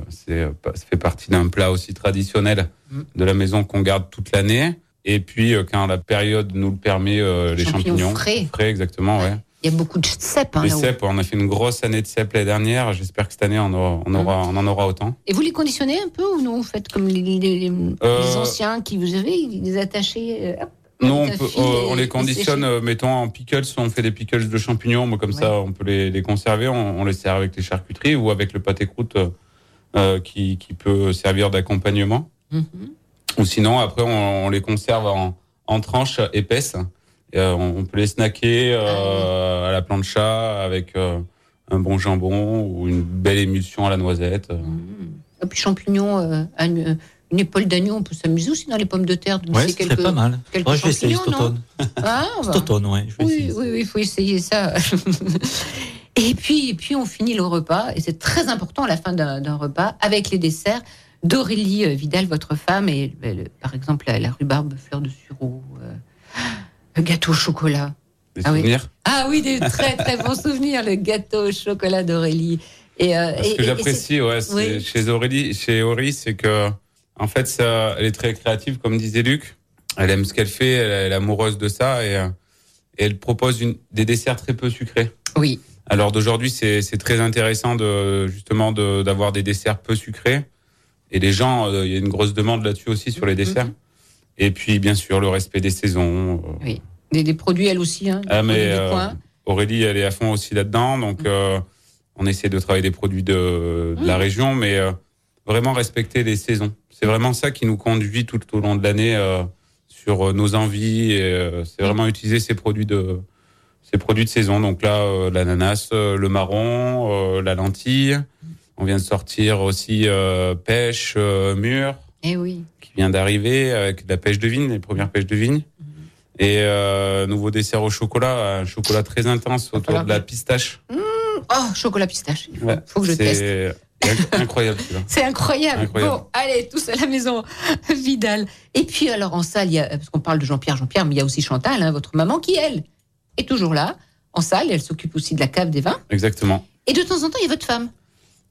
c'est, ça fait partie d'un plat aussi traditionnel Mm. de la maison qu'on garde toute l'année. Et puis, quand la période nous le permet, les Champignons champignons. frais. exactement, ouais. Il y a beaucoup de cèpes. hein, les cèpes, on a fait une grosse année de cèpes l'année dernière. J'espère que cette année, on, aura, on, aura, on en aura autant. Et vous les conditionnez un peu ou non Vous faites comme les, Euh, les anciens qui vous avez, les attachés euh, hop, Non, on, peut- euh, on les conditionne, euh, mettons en pickles, on fait des pickles de champignons, moi, comme ça on peut les, les conserver, on, on les sert avec les charcuteries ou avec le pâté croûte qui, qui peut servir d'accompagnement. Mhm. Ou sinon, après, on, on les conserve en, en tranches épaisses. Euh, on, peut les snacker euh, à la plancha avec euh, un bon jambon ou une belle émulsion à la noisette. Et puis champignons, euh, une, une épaule d'agneau, on peut s'amuser aussi dans les pommes de terre. de Ouais, laisser ce serait pas mal. quelques Moi, je vais essayer cet automne. Ah, Cet automne, ouais. Je vais Oui, oui, oui, il faut essayer ça. et puis, et puis on finit le repas, et c'est très important à la fin d'un repas, avec les desserts d'Aurélie Vidal, votre femme, et le- par exemple la, la rhubarbe fleur de sureau, euh, le gâteau au chocolat. Des Ah oui. souvenirs Ah oui, des très très bons souvenirs, le gâteau au chocolat d'Aurélie. Et, euh, Ce et- que j'apprécie, ouais, Oui. chez Aurélie, chez Aurélie, c'est que, en fait, ça, elle est très créative, comme disait Luc. Elle aime ce qu'elle fait, elle, elle est amoureuse de ça et, euh, et elle propose une, des desserts très peu sucrés. Oui. Alors d'aujourd'hui, c'est très intéressant de justement de- d'avoir des desserts peu sucrés. Et les gens, euh, il y a une grosse demande là-dessus aussi sur les desserts. Et puis, bien sûr, le respect des saisons. euh, Oui. Des, des produits, elle aussi. Hein, ah, mais euh. Aurélie, elle est à fond aussi là-dedans. Donc, euh, on essaie de travailler des produits de, de la région, mais euh, vraiment respecter les saisons. C'est vraiment ça qui nous conduit tout au long de l'année euh, sur euh, nos envies. euh, C'est vraiment utiliser ces produits de ces produits de saison. Donc là, euh, l'ananas, le marron, euh, la lentille. On vient de sortir aussi euh, pêche euh, mûre Eh oui. qui vient d'arriver avec de la pêche de vigne, les premières pêches de vigne. Et euh, nouveau dessert au chocolat, un chocolat très intense autour de la pistache. Oh, chocolat pistache. Il faut, Ouais, faut que je teste. C'est incroyable. C'est incroyable. Incroyable. Bon, allez, tous à la maison, Vidal. Et puis, alors, en salle, il y a, parce qu'on parle de Jean-Pierre, Jean-Pierre, mais il y a aussi Chantal, hein, votre maman, qui, elle, est toujours là, en salle. Elle s'occupe aussi de la cave des vins. Exactement. Et de temps en temps, il y a votre femme.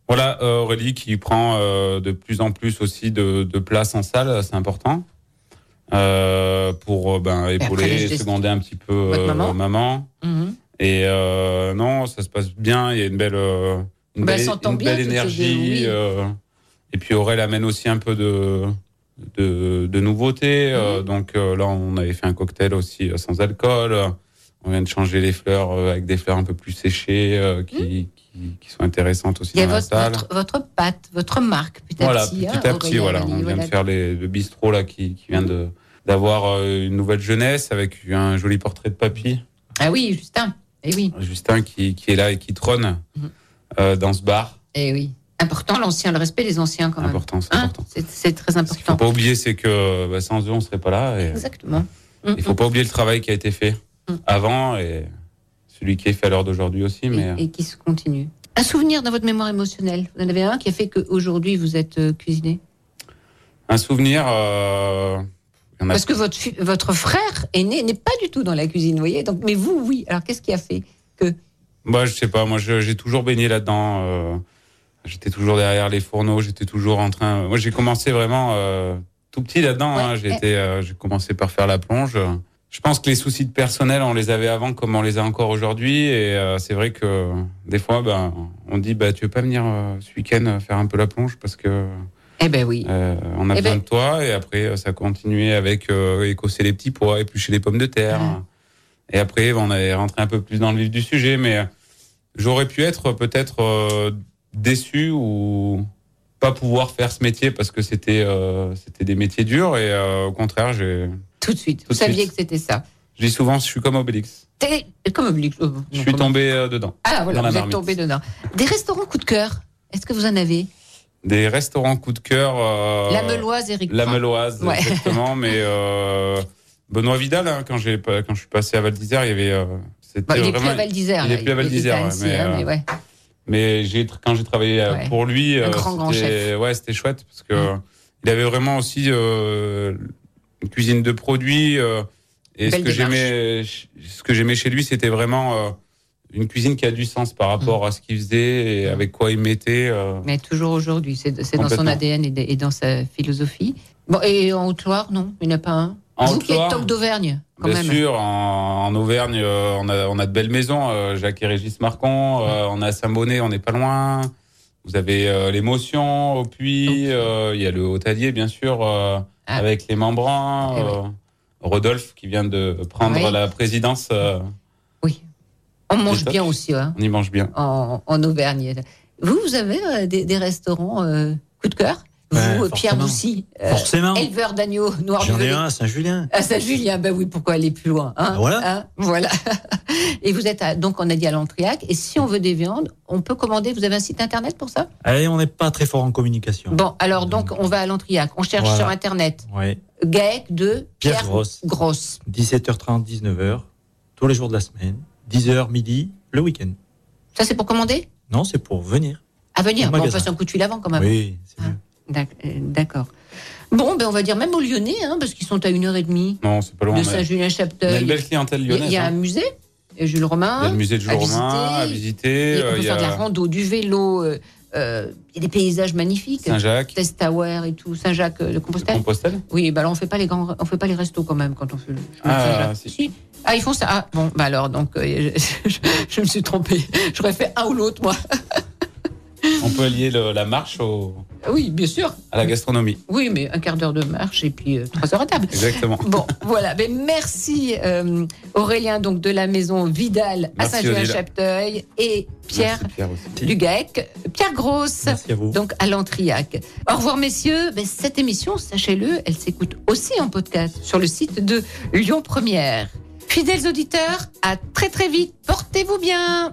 Voilà, euh, Aurélie qui prend euh, de plus en plus aussi de, de place en salle, c'est important. Euh, pour euh, ben, épauler, seconder un petit peu Votre euh, maman maman. Mhm. Et euh, non, ça se passe bien. Il y a une belle, une Bah, elle belle, une énergie. euh, et puis Aurel amène aussi un peu de, de, de nouveautés. euh, Mhm. donc euh, là, on avait fait un cocktail aussi euh, sans alcool. On vient de changer les fleurs euh, avec des fleurs un peu plus séchées euh, qui, qui, qui sont intéressantes aussi. Il y a dans la votre, salle. votre, votre pâte, votre marque, petit à Voilà, petit. petit hein, à petit, voilà. On vient voilà. de faire les, le bistrot là qui, qui vient de d'avoir euh, une nouvelle jeunesse avec un joli portrait de papy. Ah oui, Justin. Eh oui, Justin qui, qui est là et qui trône Mhm. euh, dans ce bar. eh oui. Important, l'ancien, le respect des anciens, quand même. Important, c'est Hein important. C'est très Ce qu'il faut important. pas oublier, c'est que bah, sans eux, on serait pas là. Et Exactement. il faut pas oublier le travail qui a été fait Mm. avant et celui qui est fait à l'heure d'aujourd'hui aussi. Mais et, et qui se continue. Un souvenir dans votre mémoire émotionnelle? Vous en avez un qui a fait qu'aujourd'hui vous êtes euh, cuisiné? Un souvenir. euh, a Parce que votre, votre frère aîné n'est pas du tout dans la cuisine, vous voyez? Donc, Mais vous, oui. Alors qu'est-ce qui a fait que. Moi, je sais pas. Moi, j'ai toujours baigné là-dedans. euh, j'étais toujours derrière les fourneaux. J'étais toujours en train. Moi, j'ai commencé vraiment euh, tout petit là-dedans. Ouais. hein. J'ai été, euh, j'ai commencé par faire la plonge. Je pense que les soucis de personnel, on les avait avant comme on les a encore aujourd'hui. Et euh, c'est vrai que des fois, ben, on dit, bah, tu veux pas venir euh, ce week-end euh, faire un peu la plonge parce que Eh ben oui. euh, on a Eh besoin ben- de toi. Et après, euh, ça a continué avec euh, écosser les petits pois, éplucher les pommes de terre. Ah. Et après, on est rentré un peu plus dans le vif du sujet, mais j'aurais pu être peut-être euh, déçu ou pas pouvoir faire ce métier parce que c'était euh, c'était des métiers durs. Et euh, au contraire, j'ai Tout de suite. Tout vous saviez que c'était ça. je dis souvent, je suis comme Obélix. T'es- Comme oblique. oh, Je suis tombé euh, dedans. Ah voilà, vous êtes tombé dedans. Des restaurants coup de cœur Est-ce que vous en avez? Des restaurants coup de cœur. euh, La Meloise, Eric. La. Meloise, Ouais. exactement. mais euh, Benoît Vidal, hein, quand j'ai quand je suis passé à Val d'Isère, il y avait. euh, c'était Bah, il est plus vraiment- à Val d'Isère. Il est plus à Val d'Isère, ouais, mais, hein, euh, mais ouais. Mais j'ai quand j'ai travaillé euh, pour lui, euh, c'était- ouais, c'était chouette parce que il avait vraiment aussi euh, une cuisine de produits. euh, et ce que j'aimais, ce que j'aimais chez lui, c'était vraiment euh, une cuisine qui a du sens par rapport à ce qu'il faisait et avec quoi il mettait. euh. Mais toujours aujourd'hui, c'est dans son. ADN et, de- et dans sa philosophie. Bon, et en Haute-Loire, non Il n'y en a pas un? En Vous qui êtes Haute-Loire, top d'Auvergne, quand Bien même. sûr, en, en Auvergne, euh, on, a, on a de belles maisons. euh, Jacques et Régis Marcon, on a Saint-Bonnet, on n'est pas loin. Vous avez l'émotion au puits, il y a le hôtelier, bien sûr, Ah. avec les membrans. Eh oui. euh, Rodolphe qui vient de prendre Oui. la présidence. euh, On mange bien aussi hein, on y mange bien. en, en Auvergne. Vous, vous avez euh, des, des restaurants coup de cœur? Vous, Ouais, euh, Pierre. Boussy, euh, éleveur d'agneaux noirs J'en ai un à Saint-Julien. À Saint-Julien, ben oui, pourquoi aller plus loin hein Ah, voilà. Hein Voilà. Et vous êtes, à- donc, on a dit à l'Entriac. Et si on veut des viandes, on peut commander. Vous avez un site internet pour ça? Allez, on n'est pas très fort en communication. Bon, alors, donc, on va à l'Entriac. On cherche Voilà. sur internet. Ouais. GAEC de Pierre Pierre Grosse. Grosse. 17h30, 19h, tous les jours de la semaine. 10h, midi, le week-end. Ça, c'est pour commander? Non, c'est pour venir. À venir. Bon, on passe un coup de fil avant quand même. Oui, c'est mieux. Euh, D'accord. Bon, ben on va dire même aux Lyonnais, hein, parce qu'ils sont à une heure et demie Non, c'est pas loin. de mais On a Saint-Julien-Chapteuil. une belle clientèle Il y a- lyonnaise. il y a un hein. musée, euh, Jules Romain. Il y a le musée de Jules à Romain à visiter. visiter. Et on euh, peut Il y faire de la a rando, du vélo. euh, euh, il y a des paysages magnifiques. Saint-Jacques, Test Tower et tout, Saint-Jacques de Compostelle. Compostelle. Oui, bah là on fait pas les grands, on fait pas les restos quand même quand on fait le Ah, Saint-Jacques. si. Ah, ils font ça. Ah, bon, bah alors donc euh, je, je me suis trompée. J'aurais fait un ou l'autre moi. On peut allier le- la marche au- Oui, bien sûr. à la gastronomie. Oui, mais un quart d'heure de marche et puis euh, trois heures à table. Exactement. Bon, voilà. Mais merci euh, Aurélien donc de la maison Vidal à Merci, Saint-Julien-Chapteuil et Pierre Pierre aussi. du GAEC, Pierre Grosse, Merci à vous. donc à l'Entriac. Au revoir messieurs. Ben, cette émission, sachez-le, elle s'écoute aussi en podcast sur le site de Lyon Première. Fidèles auditeurs, à très très vite. Portez-vous bien.